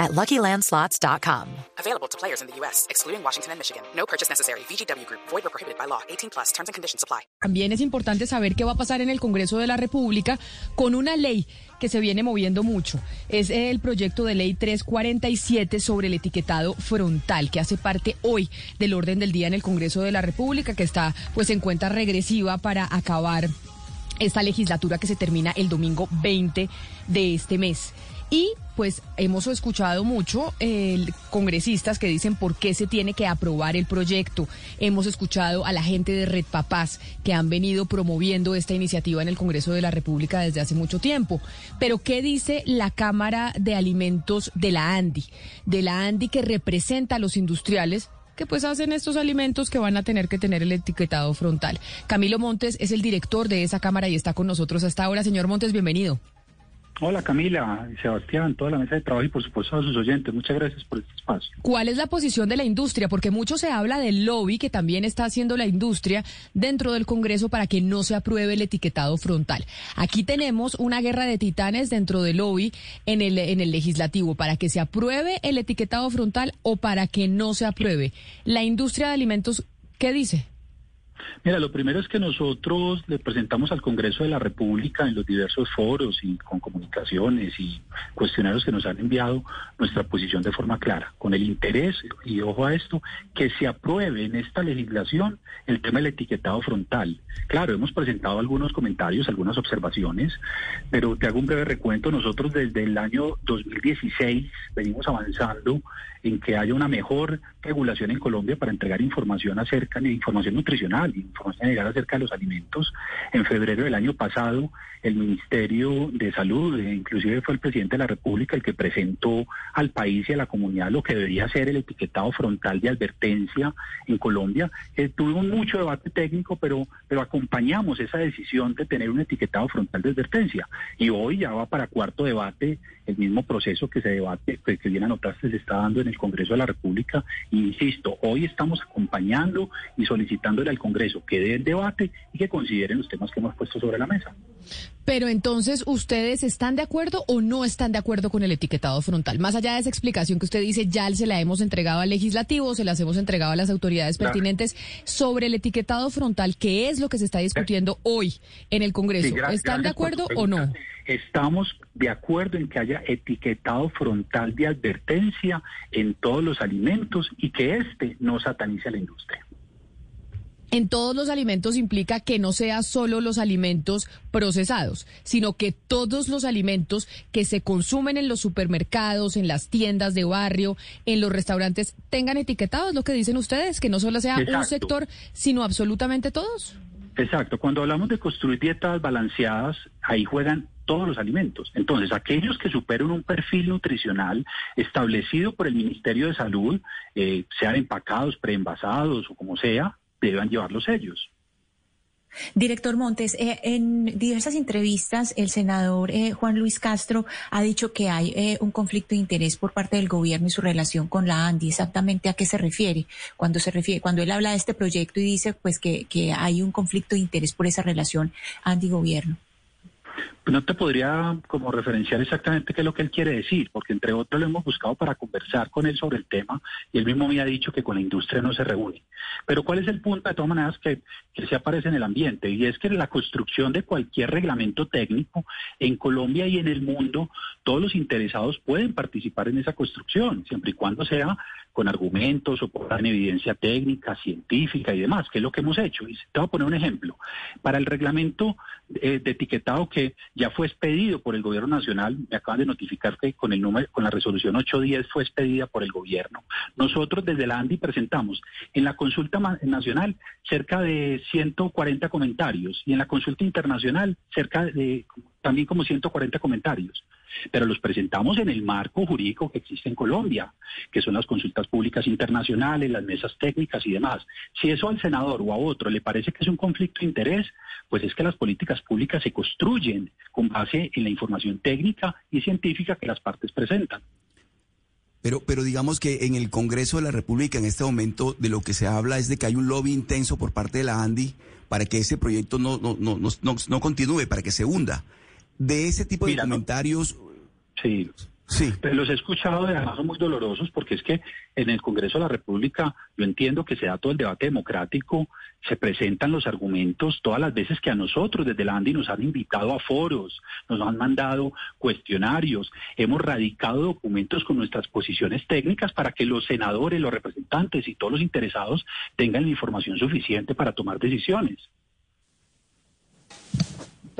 at LuckyLandSlots.com. Available to players in the U.S., excluding Washington and Michigan. No purchase necessary. VGW Group. Void or prohibited by law. 18 plus. Terms and conditions apply. También es importante saber qué va a pasar en el Congreso de la República con una ley que se viene moviendo mucho. Es el proyecto de ley 347 sobre el etiquetado frontal, que hace parte hoy del orden del día en el Congreso de la República, que está pues en cuenta regresiva para acabar esta legislatura que se termina el domingo 20 de este mes. Y pues hemos escuchado mucho eh, congresistas que dicen por qué se tiene que aprobar el proyecto. Hemos escuchado a la gente de Red Papás que han venido promoviendo esta iniciativa en el Congreso de la República desde hace mucho tiempo. Pero ¿qué dice la Cámara de Alimentos de la ANDI? De la ANDI que representa a los industriales que pues hacen estos alimentos que van a tener que tener el etiquetado frontal. Camilo Montes es el director de esa Cámara y está con nosotros hasta ahora. Señor Montes, bienvenido. Hola Camila, Sebastián, toda la mesa de trabajo y por supuesto a sus oyentes. Muchas gracias por este espacio. ¿Cuál es la posición de la industria? Porque mucho se habla del lobby que también está haciendo la industria dentro del Congreso para que no se apruebe el etiquetado frontal. Aquí tenemos una guerra de titanes dentro del lobby en el, en el legislativo para que se apruebe el etiquetado frontal o para que no se apruebe. La industria de alimentos, ¿qué dice? Mira, lo primero es que nosotros le presentamos al Congreso de la República en los diversos foros y con comunicaciones y cuestionarios que nos han enviado nuestra posición de forma clara, con el interés, y ojo a esto, que se apruebe en esta legislación el tema del etiquetado frontal. Claro, hemos presentado algunos comentarios, algunas observaciones, pero te hago un breve recuento. Nosotros desde el año 2016 venimos avanzando en que haya una mejor regulación en Colombia para entregar información acerca de información nutricional, información general acerca de los alimentos. En febrero del año pasado, el Ministerio de Salud, eh, inclusive fue el presidente de la República el que presentó al país y a la comunidad lo que debería ser el etiquetado frontal de advertencia en Colombia. Eh, tuvimos mucho debate técnico, pero, pero acompañamos esa decisión de tener un etiquetado frontal de advertencia. Y hoy ya va para cuarto debate el mismo proceso que se debate, que, que bien anotaste, se está dando en el Congreso de la República. insisto, hoy estamos acompañando y solicitándole al Congreso que dé el debate y que consideren los temas que hemos puesto sobre la mesa. Pero entonces, ¿ustedes están de acuerdo o no están de acuerdo con el etiquetado frontal? Más allá de esa explicación que usted dice, ya se la hemos entregado al legislativo, se las hemos entregado a las autoridades pertinentes sobre el etiquetado frontal, ¿qué es lo que se está discutiendo hoy en el Congreso? ¿Están de acuerdo o no? Estamos de acuerdo en que haya etiquetado frontal de advertencia en todos los alimentos y que éste no satanice a la industria en todos los alimentos implica que no sea solo los alimentos procesados, sino que todos los alimentos que se consumen en los supermercados, en las tiendas de barrio, en los restaurantes, tengan etiquetados, lo que dicen ustedes, que no solo sea un sector, sino absolutamente todos. Exacto, cuando hablamos de construir dietas balanceadas, ahí juegan todos los alimentos. Entonces, aquellos que superen un perfil nutricional establecido por el Ministerio de Salud, eh, sean empacados, preenvasados o como sea, deban llevarlos ellos. Director Montes, eh, en diversas entrevistas el senador eh, Juan Luis Castro ha dicho que hay eh, un conflicto de interés por parte del gobierno y su relación con la ANDI. ¿Exactamente a qué se refiere? Cuando se refiere, cuando él habla de este proyecto y dice pues que, que hay un conflicto de interés por esa relación ANDI-gobierno. Pues no te podría como referenciar exactamente qué es lo que él quiere decir, porque entre otros lo hemos buscado para conversar con él sobre el tema y él mismo me ha dicho que con la industria no se reúne. Pero ¿cuál es el punto de todas maneras que, que se aparece en el ambiente? Y es que la construcción de cualquier reglamento técnico en Colombia y en el mundo, todos los interesados pueden participar en esa construcción, siempre y cuando sea con argumentos o con evidencia técnica, científica y demás, que es lo que hemos hecho. Y te voy a poner un ejemplo. Para el reglamento eh, de etiquetado que ya fue expedido por el gobierno nacional, me acaban de notificar que con el número, con la resolución 810 fue expedida por el gobierno. Nosotros desde la ANDI presentamos en la consulta nacional cerca de 140 comentarios y en la consulta internacional cerca de también como 140 comentarios, pero los presentamos en el marco jurídico que existe en Colombia, que son las consultas públicas internacionales, las mesas técnicas y demás. Si eso al senador o a otro le parece que es un conflicto de interés, pues es que las políticas públicas se construyen con base en la información técnica y científica que las partes presentan. Pero, pero digamos que en el Congreso de la República en este momento de lo que se habla es de que hay un lobby intenso por parte de la ANDI para que ese proyecto no, no, no, no, no continúe, para que se hunda. De ese tipo de comentarios... Sí. Sí. Pero los he escuchado de además muy dolorosos porque es que en el Congreso de la República yo entiendo que se da todo el debate democrático, se presentan los argumentos todas las veces que a nosotros desde la ANDI nos han invitado a foros, nos han mandado cuestionarios, hemos radicado documentos con nuestras posiciones técnicas para que los senadores, los representantes y todos los interesados tengan la información suficiente para tomar decisiones.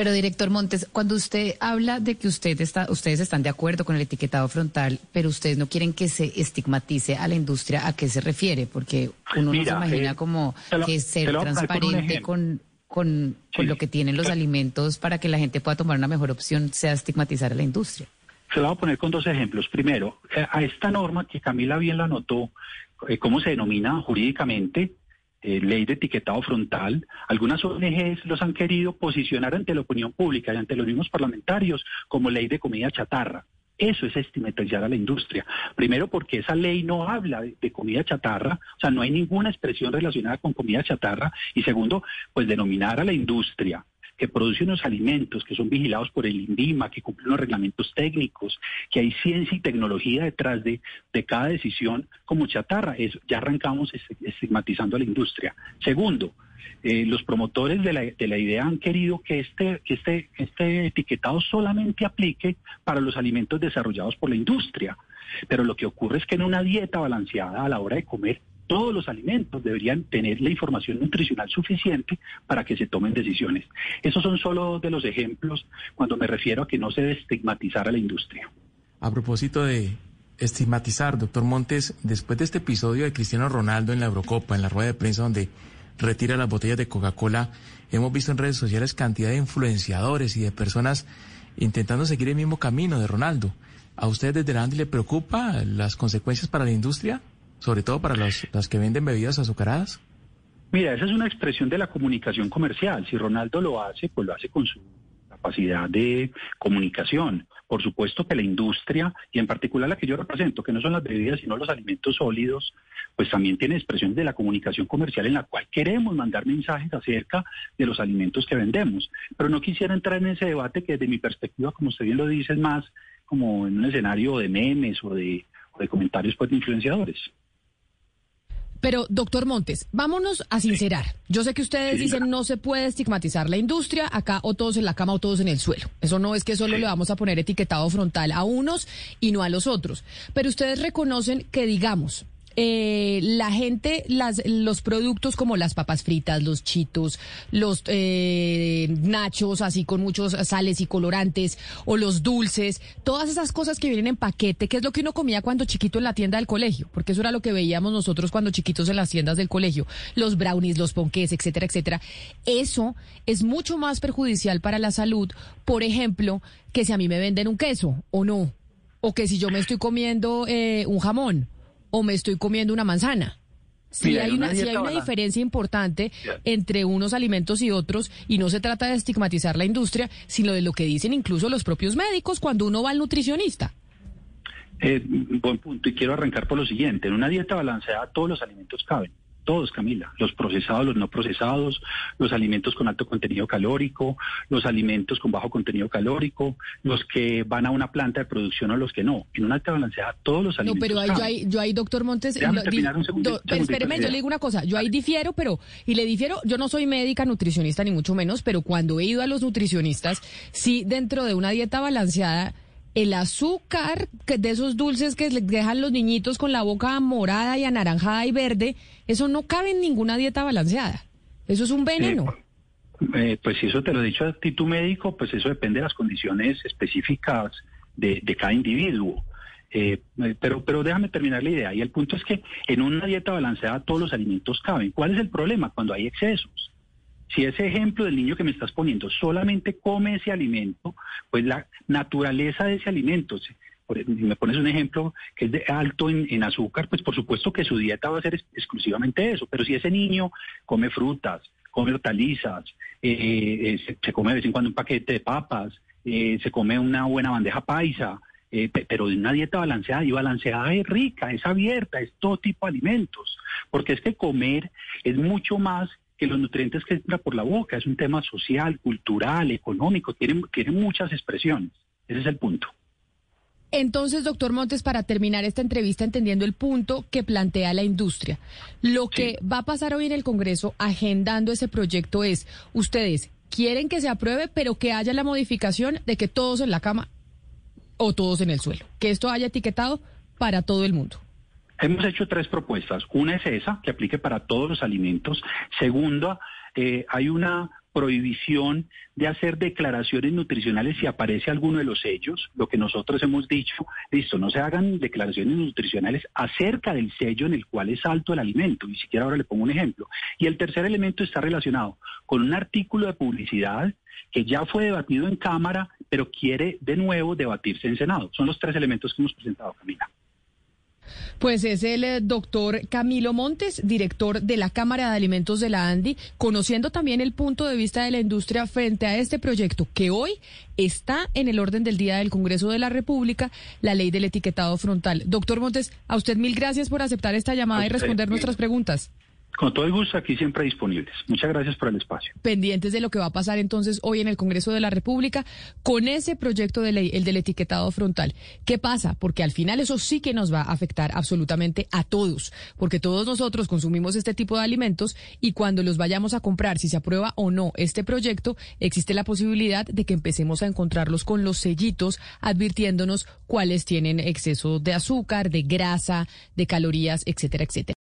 Pero director Montes, cuando usted habla de que usted está, ustedes están de acuerdo con el etiquetado frontal, pero ustedes no quieren que se estigmatice a la industria, ¿a qué se refiere? Porque uno no se imagina eh, como que ser transparente con, con, lo que tienen los alimentos para que la gente pueda tomar una mejor opción sea estigmatizar a la industria. Se lo voy a poner con dos ejemplos. Primero, eh, a esta norma que Camila bien la notó, eh, ¿cómo se denomina jurídicamente? Eh, ley de etiquetado frontal, algunas ONGs los han querido posicionar ante la opinión pública y ante los mismos parlamentarios como ley de comida chatarra. Eso es estigmatizar a la industria. Primero porque esa ley no habla de, comida chatarra, o sea, no hay ninguna expresión relacionada con comida chatarra. Y segundo, pues denominar a la industria que produce unos alimentos que son vigilados por el INVIMA, que cumplen unos reglamentos técnicos, que hay ciencia y tecnología detrás de, de cada decisión como chatarra. Eso, ya arrancamos estigmatizando a la industria. Segundo, eh, los promotores de la, de la, idea han querido que este, que este, este etiquetado solamente aplique para los alimentos desarrollados por la industria. Pero lo que ocurre es que en una dieta balanceada a la hora de comer todos los alimentos deberían tener la información nutricional suficiente para que se tomen decisiones. Esos son solo de los ejemplos cuando me refiero a que no se debe estigmatizar a la industria. A propósito de estigmatizar, doctor Montes, después de este episodio de Cristiano Ronaldo en la Eurocopa, en la rueda de prensa donde retira las botellas de Coca-Cola, hemos visto en redes sociales cantidad de influenciadores y de personas intentando seguir el mismo camino de Ronaldo. ¿A usted desde la le preocupa las consecuencias para la industria? Sobre todo para los, las que venden bebidas azucaradas? Mira, esa es una expresión de la comunicación comercial. Si Ronaldo lo hace, pues lo hace con su capacidad de comunicación. Por supuesto que la industria, y en particular la que yo represento, que no son las bebidas, sino los alimentos sólidos, pues también tiene expresiones de la comunicación comercial en la cual queremos mandar mensajes acerca de los alimentos que vendemos. Pero no quisiera entrar en ese debate que desde mi perspectiva, como usted bien lo dice, es más como en un escenario de memes o de, o de comentarios pues, de influenciadores. Pero, doctor Montes, vámonos a sincerar. Yo sé que ustedes dicen no se puede estigmatizar la industria, acá o todos en la cama o todos en el suelo. Eso no es que solo le vamos a poner etiquetado frontal a unos y no a los otros. Pero ustedes reconocen que, digamos, eh, la gente, las, los productos como las papas fritas, los chitos, los eh, nachos así con muchos sales y colorantes, o los dulces, todas esas cosas que vienen en paquete, que es lo que uno comía cuando chiquito en la tienda del colegio, porque eso era lo que veíamos nosotros cuando chiquitos en las tiendas del colegio, los brownies, los ponqués, etcétera, etcétera. Eso es mucho más perjudicial para la salud, por ejemplo, que si a mí me venden un queso o no, o que si yo me estoy comiendo eh, un jamón o me estoy comiendo una manzana. Si hay una, hay una diferencia importante entre unos alimentos y otros, y no se trata de estigmatizar la industria, sino de lo que dicen incluso los propios médicos cuando uno va al nutricionista. Eh, buen punto, y quiero arrancar por lo siguiente. En una dieta balanceada todos los alimentos caben todos, Camila, los procesados, los no procesados, los alimentos con alto contenido calórico, los alimentos con bajo contenido calórico, los que van a una planta de producción o los que no. En una alta balanceada, todos los alimentos. No, pero ahí, yo, ahí, yo ahí, doctor Montes, espéreme, yo le digo una cosa, yo ahí difiero, pero, y le difiero, yo no soy médica, nutricionista, ni mucho menos, pero cuando he ido a los nutricionistas, sí, dentro de una dieta balanceada, el azúcar que de esos dulces que les dejan los niñitos con la boca morada y anaranjada y verde, eso no cabe en ninguna dieta balanceada. Eso es un veneno. Eh, pues si eso te lo he dicho a ti tu médico, pues eso depende de las condiciones específicas de, cada individuo. Eh, pero, pero déjame terminar la idea. Y el punto es que en una dieta balanceada todos los alimentos caben. ¿Cuál es el problema? Cuando hay excesos. Si ese ejemplo del niño que me estás poniendo solamente come ese alimento, pues la naturaleza de ese alimento, si me pones un ejemplo que es de alto en, azúcar, pues por supuesto que su dieta va a ser exclusivamente eso, pero si ese niño come frutas, come hortalizas, eh, eh, se, come de vez en cuando un paquete de papas, eh, se come una buena bandeja paisa, pero de una dieta balanceada, y balanceada es rica, es abierta, es todo tipo de alimentos, porque es que comer es mucho más que los nutrientes que entran por la boca, es un tema social, cultural, económico, tiene, tiene muchas expresiones, ese es el punto. Entonces, doctor Montes, para terminar esta entrevista entendiendo el punto que plantea la industria, lo que va a pasar hoy en el Congreso agendando ese proyecto es, ustedes quieren que se apruebe, pero que haya la modificación de que todos en la cama o todos en el suelo, que esto haya etiquetado para todo el mundo. Hemos hecho tres propuestas. Una es esa, que aplique para todos los alimentos. Segunda, eh, hay una prohibición de hacer declaraciones nutricionales si aparece alguno de los sellos, lo que nosotros hemos dicho, listo, no se hagan declaraciones nutricionales acerca del sello en el cual es alto el alimento, ni siquiera ahora le pongo un ejemplo. Y el tercer elemento está relacionado con un artículo de publicidad que ya fue debatido en Cámara, pero quiere de nuevo debatirse en Senado. Son los tres elementos que hemos presentado, Camila. Pues es el eh, doctor Camilo Montes, director de la Cámara de Alimentos de la ANDI, conociendo también el punto de vista de la industria frente a este proyecto que hoy está en el orden del día del Congreso de la República, la ley del etiquetado frontal. Doctor Montes, a usted mil gracias por aceptar esta llamada y responder nuestras preguntas. Con todo el gusto, aquí siempre disponibles. Muchas gracias por el espacio. Pendientes de lo que va a pasar entonces hoy en el Congreso de la República con ese proyecto de ley, el del etiquetado frontal. ¿Qué pasa? Porque al final eso sí que nos va a afectar absolutamente a todos, porque todos nosotros consumimos este tipo de alimentos y cuando los vayamos a comprar, si se aprueba o no este proyecto, existe la posibilidad de que empecemos a encontrarlos con los sellitos advirtiéndonos cuáles tienen exceso de azúcar, de grasa, de calorías, etcétera, etcétera.